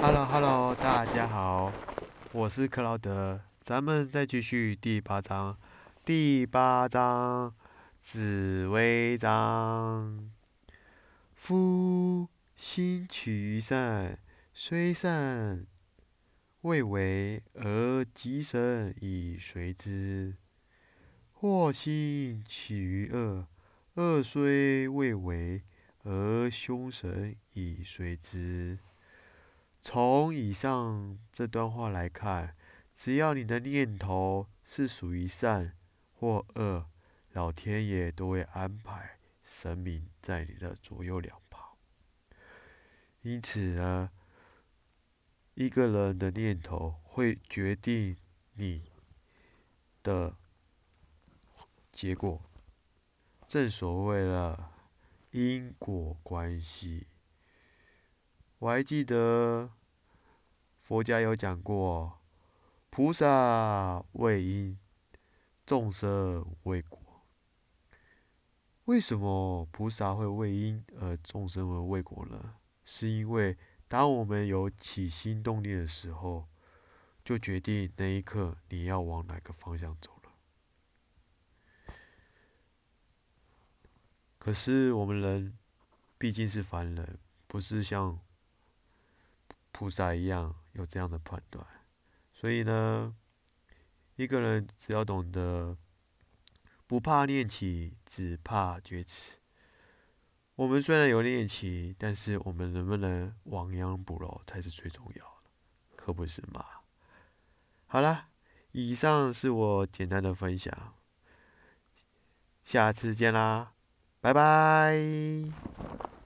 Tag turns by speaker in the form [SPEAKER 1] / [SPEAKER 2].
[SPEAKER 1] Hello，Hello，大家好，我是克劳德，咱们再继续第八章。第八章，紫薇章。夫心取于善，虽善未为，而吉神以随之；或心取于恶，恶虽未为，而凶神以随之。从以上这段话来看，只要你的念头是属于善或恶，老天爷都会安排神明在你的左右两旁。因此呢，一个人的念头会决定你的结果。正所谓的因果关系。我还记得佛家有讲过，菩萨为因，众生为果。为什么菩萨会为因，而众生为为果呢？是因为当我们有起心动念的时候，就决定那一刻你要往哪个方向走了。可是我们人毕竟是凡人，不是像。菩萨一样有这样的判断，所以呢，一个人只要懂得不怕念起，只怕觉迟。我们虽然有念起，但是我们能不能亡羊补牢才是最重要的，可不是吗？好了，以上是我简单的分享，下次见啦，拜拜。